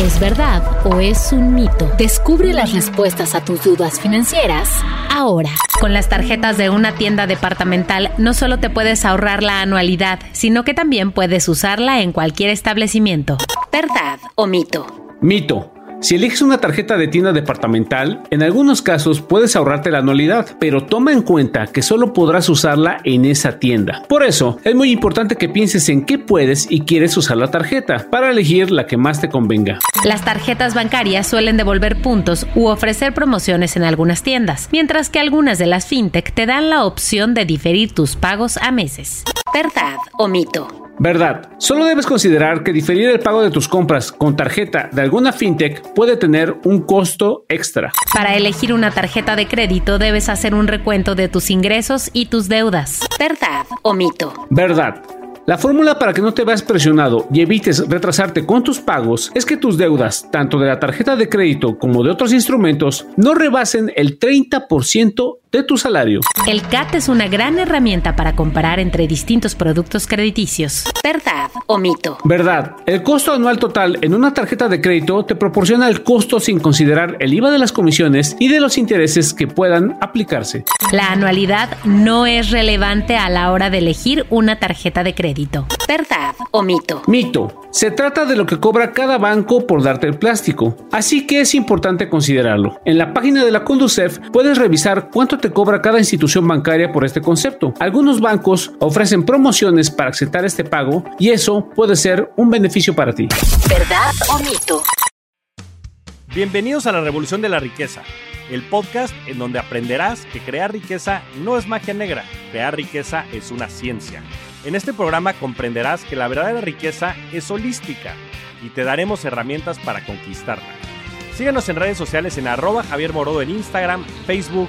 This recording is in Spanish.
¿Es verdad o es un mito? Descubre las respuestas a tus dudas financieras ahora. Con las tarjetas de una tienda departamental no solo te puedes ahorrar la anualidad, sino que también puedes usarla en cualquier establecimiento. ¿Verdad o mito? Mito. Si eliges una tarjeta de tienda departamental, en algunos casos puedes ahorrarte la anualidad, pero toma en cuenta que solo podrás usarla en esa tienda. Por eso, es muy importante que pienses en qué puedes y quieres usar la tarjeta para elegir la que más te convenga. Las tarjetas bancarias suelen devolver puntos u ofrecer promociones en algunas tiendas, mientras que algunas de las fintech te dan la opción de diferir tus pagos a meses. ¿Verdad o mito? Verdad. Solo debes considerar que diferir el pago de tus compras con tarjeta de alguna fintech puede tener un costo extra. Para elegir una tarjeta de crédito debes hacer un recuento de tus ingresos y tus deudas. ¿Verdad o mito? Verdad. La fórmula para que no te veas presionado y evites retrasarte con tus pagos es que tus deudas, tanto de la tarjeta de crédito como de otros instrumentos, no rebasen el 30% de tu salario. El CAT es una gran herramienta para comparar entre distintos productos crediticios. ¿Verdad o mito? Verdad. El costo anual total en una tarjeta de crédito te proporciona el costo sin considerar el IVA de las comisiones y de los intereses que puedan aplicarse. La anualidad no es relevante a la hora de elegir una tarjeta de crédito. ¿Verdad o mito? Mito. Se trata de lo que cobra cada banco por darte el plástico, así que es importante considerarlo. En la página de la Conducef puedes revisar cuánto te cobra cada institución bancaria por este concepto. Algunos bancos ofrecen promociones para aceptar este pago y eso puede ser un beneficio para ti. ¿Verdad o mito? Bienvenidos a la Revolución de la Riqueza, el podcast en donde aprenderás que crear riqueza no es magia negra, crear riqueza es una ciencia. En este programa comprenderás que la verdadera riqueza es holística y te daremos herramientas para conquistarla. Síguenos en redes sociales en arroba Javier Morodo en Instagram, Facebook,